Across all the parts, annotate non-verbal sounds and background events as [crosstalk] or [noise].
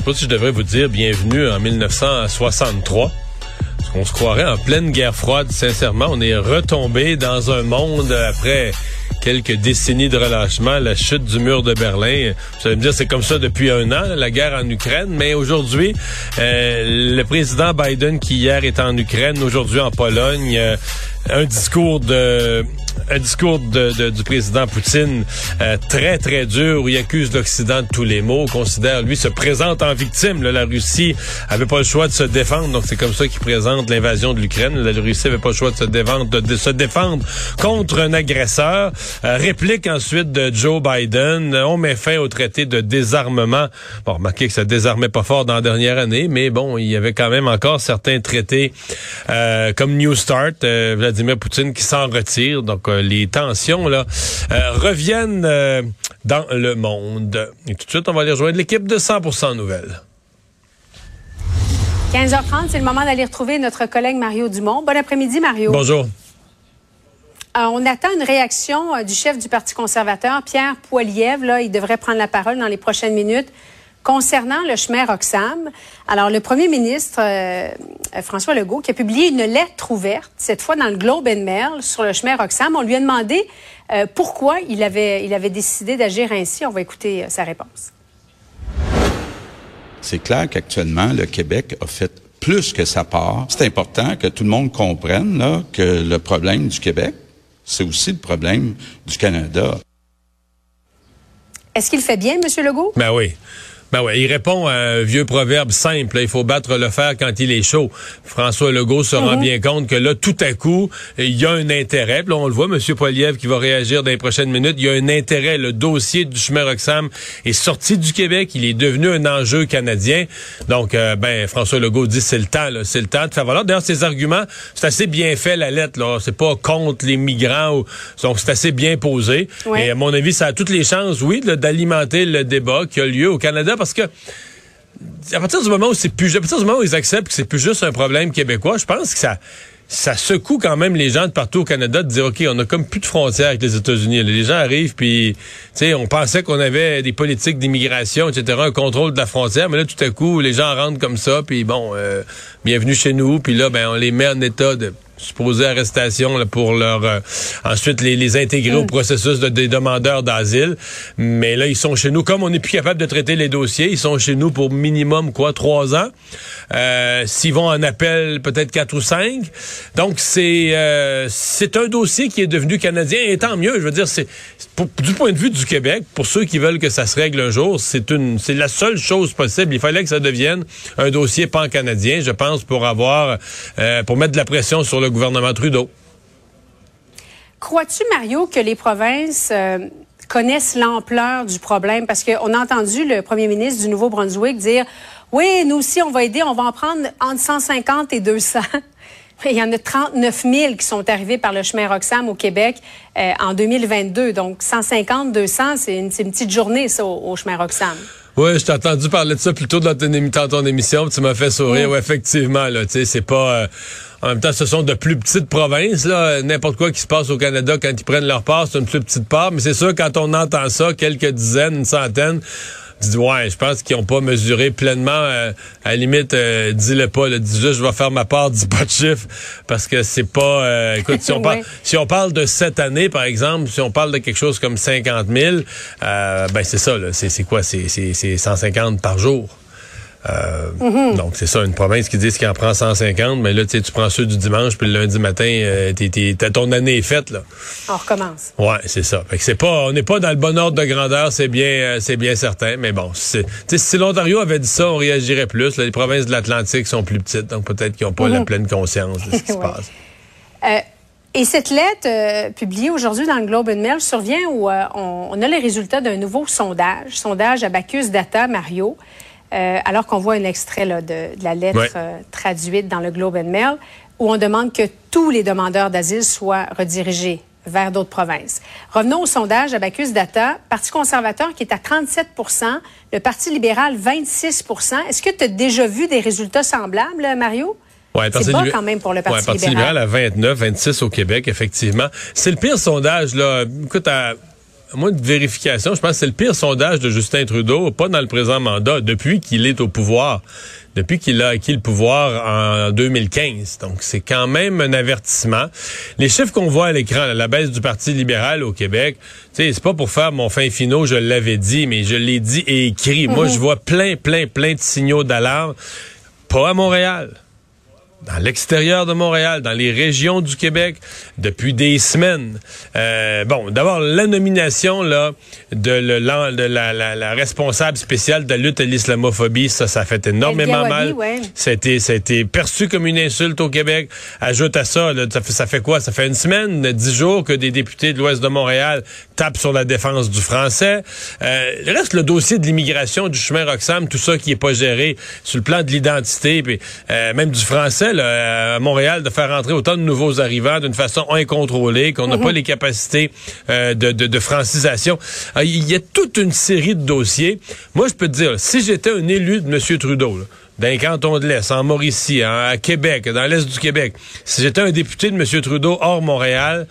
Je sais pas si je devrais vous dire bienvenue en 1963. Parce qu'on se croirait en pleine guerre froide, sincèrement. On est retombé dans un monde après quelques décennies de relâchement, la chute du mur de Berlin. Vous allez me dire, c'est comme ça depuis un an, la guerre en Ukraine. Mais aujourd'hui, euh, le président Biden, qui hier est en Ukraine, aujourd'hui en Pologne, euh, un discours de un discours de, du président Poutine euh, très très dur où il accuse l'Occident de tous les maux, considère lui se présente en victime. la Russie avait pas le choix de se défendre, donc c'est comme ça qu'il présente l'invasion de l'Ukraine. La Russie avait pas le choix de se défendre, de, se défendre contre un agresseur. Euh, réplique ensuite de Joe Biden, on met fin au traité de désarmement. Bon, remarquez que ça désarmait pas fort dans la dernière année, mais bon, il y avait quand même encore certains traités euh, comme New Start. Vladimir Poutine qui s'en retire. Donc, euh, les tensions là euh, reviennent euh, dans le monde. Et tout de suite, on va aller rejoindre l'équipe de 100% Nouvelles. 15h30, c'est le moment d'aller retrouver notre collègue Mario Dumont. Bon après-midi, Mario. Bonjour. on attend une réaction du chef du Parti conservateur, Pierre Poilievre. Là, il devrait prendre la parole dans les prochaines minutes. Concernant le chemin Roxham, alors le premier ministre euh, François Legault qui a publié une lettre ouverte, cette fois dans le Globe and Mail, sur le chemin Roxham, on lui a demandé euh, pourquoi il avait, il avait décidé d'agir ainsi. On va écouter euh, sa réponse. C'est clair qu'actuellement, le Québec a fait plus que sa part. C'est important que tout le monde comprenne là, que le problème du Québec, c'est aussi le problème du Canada. Est-ce qu'il fait bien, M. Legault? Ben oui. Ben ouais, il répond à un vieux proverbe simple. il faut battre le fer quand il est chaud. François Legault se rend mhm. bien compte que là, tout à coup, il y a un intérêt. là, on le voit, M. Poiliev qui va réagir dans les prochaines minutes. Il y a un intérêt. Le dossier du chemin Roxham est sorti du Québec. Il est devenu un enjeu canadien. Donc, euh, ben, François Legault dit c'est le temps, c'est le temps de faire valoir. D'ailleurs, ses arguments, c'est assez bien fait la lettre. Là, c'est pas contre les migrants. Ou, donc, c'est assez bien posé. Et à mon avis, ça a toutes les chances, oui, d'alimenter le débat qui a lieu au Canada parce que à partir du moment où c'est plus, à partir du moment où ils acceptent que c'est plus juste un problème québécois, je pense que ça, ça secoue quand même les gens de partout au Canada de dire ok on a comme plus de frontières avec les États-Unis. Les gens arrivent puis tu sais on pensait qu'on avait des politiques d'immigration etc un contrôle de la frontière mais là tout à coup les gens rentrent comme ça puis bon euh, bienvenue chez nous puis là ben on les met en état de supposée arrestation là, pour leur euh, ensuite les, les intégrer au mm. processus de, des demandeurs d'asile. Mais là, ils sont chez nous. Comme on n'est plus capable de traiter les dossiers, ils sont chez nous pour minimum quoi, trois ans. Euh, S'ils vont en appel, peut-être quatre ou cinq. Donc c'est euh, c'est un dossier qui est devenu canadien et tant mieux. Je veux dire, c'est du point de vue du Québec, pour ceux qui veulent que ça se règle un jour, c'est une c'est la seule chose possible. Il fallait que ça devienne un dossier pan-canadien, je pense, pour avoir euh, pour mettre de la pression sur le gouvernement Trudeau. Crois-tu, Mario, que les provinces euh, connaissent l'ampleur du problème? Parce qu'on a entendu le premier ministre du Nouveau-Brunswick dire, oui, nous aussi, on va aider, on va en prendre entre 150 et 200. [laughs] Il y en a 39 000 qui sont arrivés par le chemin Roxham au Québec euh, en 2022. Donc, 150, 200, c'est une, petite journée, ça, au, chemin Roxham. Oui, je t'ai entendu parler de ça plutôt dans ton, ton émission, tu m'as fait sourire. Oui, effectivement, là, tu sais, c'est pas... Euh, en même temps, ce sont de plus petites provinces. là. N'importe quoi qui se passe au Canada quand ils prennent leur part, c'est une plus petite part. Mais c'est sûr, quand on entend ça, quelques dizaines, une centaine, dis ouais, je pense qu'ils n'ont pas mesuré pleinement. Euh, à la limite, euh, dis-le pas. dis juste, je vais faire ma part, [laughs] dis pas de chiffre, parce que c'est pas. Euh, écoute, si on [laughs] parle, si on parle de cette année, par exemple, si on parle de quelque chose comme 50 000, ben c'est ça. C'est quoi C'est 150 par jour. Euh, donc, c'est ça, une province qui dit qu'il en prend 150, mais là, tu prends ceux du dimanche, puis le lundi matin, euh, ton année est faite. Là. On recommence. Ouais, c'est ça. Fait que c'est pas, on n'est pas dans le bon ordre de grandeur, c'est bien, euh, c'est bien certain. Mais bon, si l'Ontario avait dit ça, on réagirait plus. les provinces de l'Atlantique sont plus petites, donc peut-être qu'ils n'ont pas la mhm. pleine conscience de ce qui [laughs] se passe. Et cette lettre publiée aujourd'hui dans le Globe and Mail survient où on, a les résultats d'un nouveau sondage, sondage Abacus Data Mario. Euh, alors qu'on voit un extrait de, la lettre euh, traduite dans le Globe and Mail, où on demande que tous les demandeurs d'asile soient redirigés vers d'autres provinces. Revenons au sondage Abacus Data. Parti conservateur qui est à 37% le Parti libéral 26% Est-ce que tu as déjà vu des résultats semblables, Mario? Ouais, c'est bas quand même pour le Parti, ouais, Parti libéral. à 29, 26 au Québec, effectivement. C'est le pire sondage, là. Écoute, à moi, de vérification, je pense que c'est le pire sondage de Justin Trudeau, pas dans le présent mandat, depuis qu'il est au pouvoir, depuis qu'il a acquis le pouvoir en 2015. Donc, c'est quand même un avertissement. Les chiffres qu'on voit à l'écran, la baisse du Parti libéral au Québec, c'est pas pour faire mon fin finaux, je l'avais dit, mais je l'ai dit et écrit. Moi, mhm. je vois plein, plein, plein de signaux d'alarme. Pas à Montréal dans l'extérieur de Montréal, dans les régions du Québec, depuis des semaines. Euh, bon, d'abord, la nomination là, de, le, de la, la, la, responsable spéciale de la lutte à l'islamophobie, ça, ça fait énormément mal. Ça, a été, ça a été perçu comme une insulte au Québec. Ajoute à ça, là, ça, fait, ça fait quoi? Ça fait une semaine, dix jours que des députés de l'Ouest de Montréal tapent sur la défense du français. Euh, le reste, le dossier de l'immigration, du chemin Roxham, tout ça qui est pas géré sur le plan de l'identité, puis euh, même du français, à Montréal de faire entrer autant de nouveaux arrivants d'une façon incontrôlée, qu'on n'a mhm. pas les capacités euh, de, de, francisation. Ah, il y a toute une série de dossiers. Moi, je peux te dire, si j'étais un élu de M. Trudeau, dans les cantons de l'Est, en Mauricie, à Québec, dans l'Est du Québec. Si j'étais un député de M. Trudeau hors Montréal,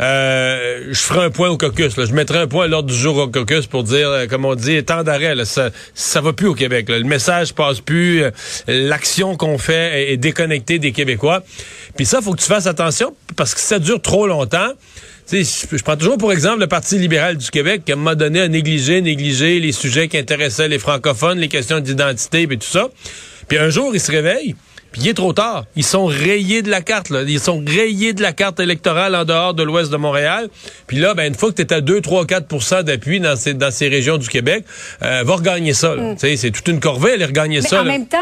euh, je ferais un point au caucus. Je mettrais un point à l'ordre du jour au caucus pour dire, euh, comme on dit, tant d'arrêt. Ça, ça va plus au Québec. Le message passe plus. Euh, l'action qu'on fait est, déconnectée des Québécois. Puis ça, faut que tu fasses attention parce que ça dure trop longtemps je prends toujours pour exemple le Parti libéral du Québec qui, m'a donné, à négliger, négliger les sujets qui intéressaient les francophones, les questions d'identité et tout ça. Puis un jour, ils se réveillent, puis il est trop tard. Ils sont rayés de la carte. Là. Ils sont rayés de la carte électorale en dehors de l'ouest de Montréal. Puis là, ben, une fois que tu es à 2, 3, 4% d'appui dans ces, dans ces régions du Québec, euh, va regagner ça. Mm. C'est toute une corvée, aller regagner ça. En même temps,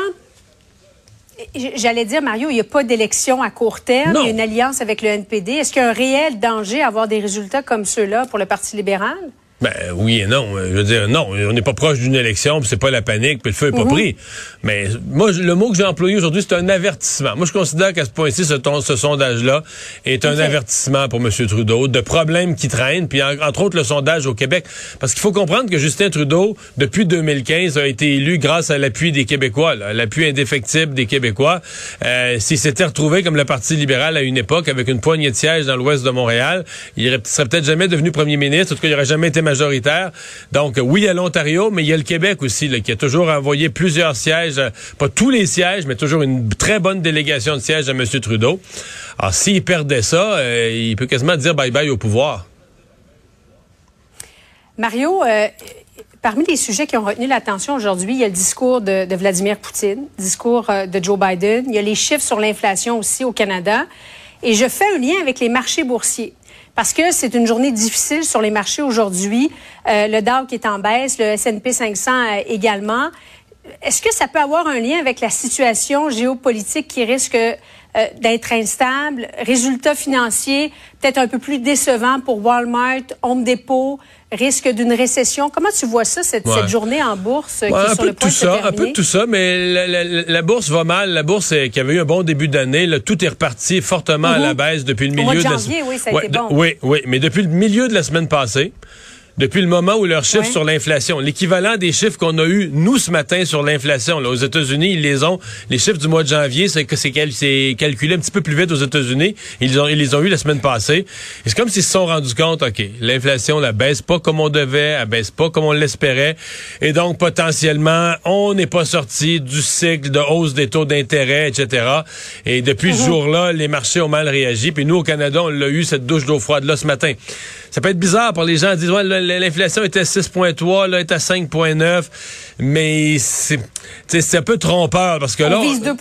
J'allais dire, Mario, il n'y a pas d'élection à court terme. Il y a une alliance avec le NPD. Est-ce qu'il y a un réel danger à avoir des résultats comme ceux-là pour le Parti libéral? Ben oui et non. Je veux dire, non, on n'est pas proche d'une élection, puis c'est pas la panique, puis le feu est pas mhm. pris. Mais moi, le mot que j'ai employé aujourd'hui, c'est un avertissement. Moi, je considère qu'à ce point-ci, ce, ce sondage-là est un avertissement pour M. Trudeau de problèmes qui traînent, puis entre autres le sondage au Québec. Parce qu'il faut comprendre que Justin Trudeau, depuis 2015, a été élu grâce à l'appui des Québécois, l'appui indéfectible des Québécois. Euh, S'il s'était retrouvé comme le Parti libéral à une époque, avec une poignée de sièges dans l'ouest de Montréal, il serait peut-être jamais devenu premier ministre. En tout cas, il n'aurait jamais été majoritaire. Donc, oui, à l'Ontario, mais il y a le Québec aussi, qui a toujours envoyé plusieurs sièges, euh, pas tous les sièges, mais toujours une très bonne délégation de sièges à M. Trudeau. Alors, s'il perdait ça, euh, il peut quasiment dire bye-bye au pouvoir. Mario, euh, Parmi les sujets qui ont retenu l'attention aujourd'hui, il y a le discours de, de Vladimir Poutine, le discours de Joe Biden. Il y a les chiffres sur l'inflation aussi au Canada. Et je fais un lien avec les marchés boursiers parce que c'est une journée difficile sur les marchés aujourd'hui. Euh, le Dow qui est en baisse, le S&P 500 euh, également. Est-ce que ça peut avoir un lien avec la situation géopolitique qui risque euh, d'être instable, résultats financiers peut-être un peu plus décevants pour Walmart, Home Depot, risque d'une récession? Comment tu vois ça, cette, journée en bourse qui est sur le point de ça, Un peu de tout ça, mais la, bourse va mal. La bourse qui avait eu un bon début d'année, tout est reparti fortement à la mhm. baisse depuis le milieu de, janvier, Oui, ça a été bon. oui, oui, mais depuis le milieu de la semaine passée, depuis le moment où leurs chiffres sur l'inflation, l'équivalent des chiffres qu'on a eu nous ce matin sur l'inflation, aux États-Unis, ils les ont. Les chiffres du mois de janvier, c'est que c'est calculé un petit peu plus vite aux États-Unis. Ils, ont, ils les ont eu la semaine passée. C'est comme s'ils se sont rendus compte, ok, l'inflation la baisse pas comme on devait, elle baisse pas comme on l'espérait, et donc potentiellement on n'est pas sorti du cycle de hausse des taux d'intérêt, etc. Et depuis ce mhm. jour-là, les marchés ont mal réagi. Puis nous au Canada, on l'a eu cette douche d'eau froide là ce matin. Ça peut être bizarre pour les gens. Ils disent, ouais, l'inflation était à 6,3, là, est à 5,9. Mais c'est, c'est un peu trompeur parce que on là. On vise 2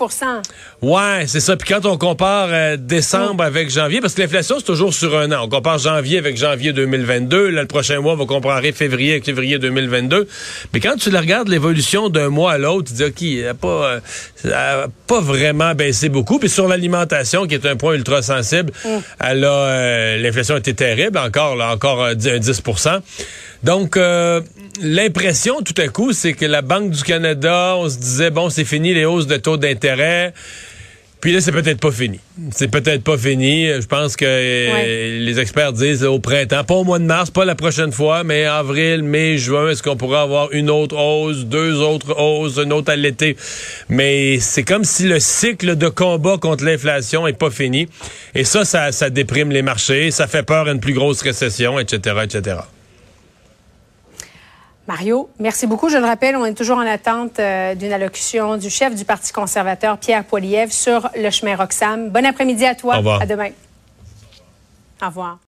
Ouais, c'est ça. Puis quand on compare euh, décembre avec janvier, parce que l'inflation, c'est toujours sur un an. On compare janvier avec janvier 2022. Là, le prochain mois, on va comparer février avec février 2022. Mais quand tu regardes l'évolution d'un mois à l'autre, tu dis, OK, elle n'a pas, euh, pas vraiment baissé beaucoup. Puis sur l'alimentation, qui est un point ultra sensible, mm. elle a, euh, l'inflation a été terrible, encore, là, encore 10% donc, euh, l'impression tout à coup, c'est que la Banque du Canada, on se disait, bon, c'est fini les hausses de taux d'intérêt. Puis là, c'est peut-être pas fini. C'est peut-être pas fini. Je pense que euh, les experts disent au printemps, pas au mois de mars, pas la prochaine fois, mais avril, mai, juin, est-ce qu'on pourrait avoir une autre hausse, deux autres hausses, une autre à l'été? Mais c'est comme si le cycle de combat contre l'inflation est pas fini. Et ça, ça, ça déprime les marchés, ça fait peur à une plus grosse récession, etc., etc. Mario, merci beaucoup. Je le rappelle, on est toujours en attente euh, d'une allocution du chef du Parti conservateur, Pierre Poilievre, sur le chemin Roxham. Bon après-midi à toi. Au revoir. À demain. Au revoir.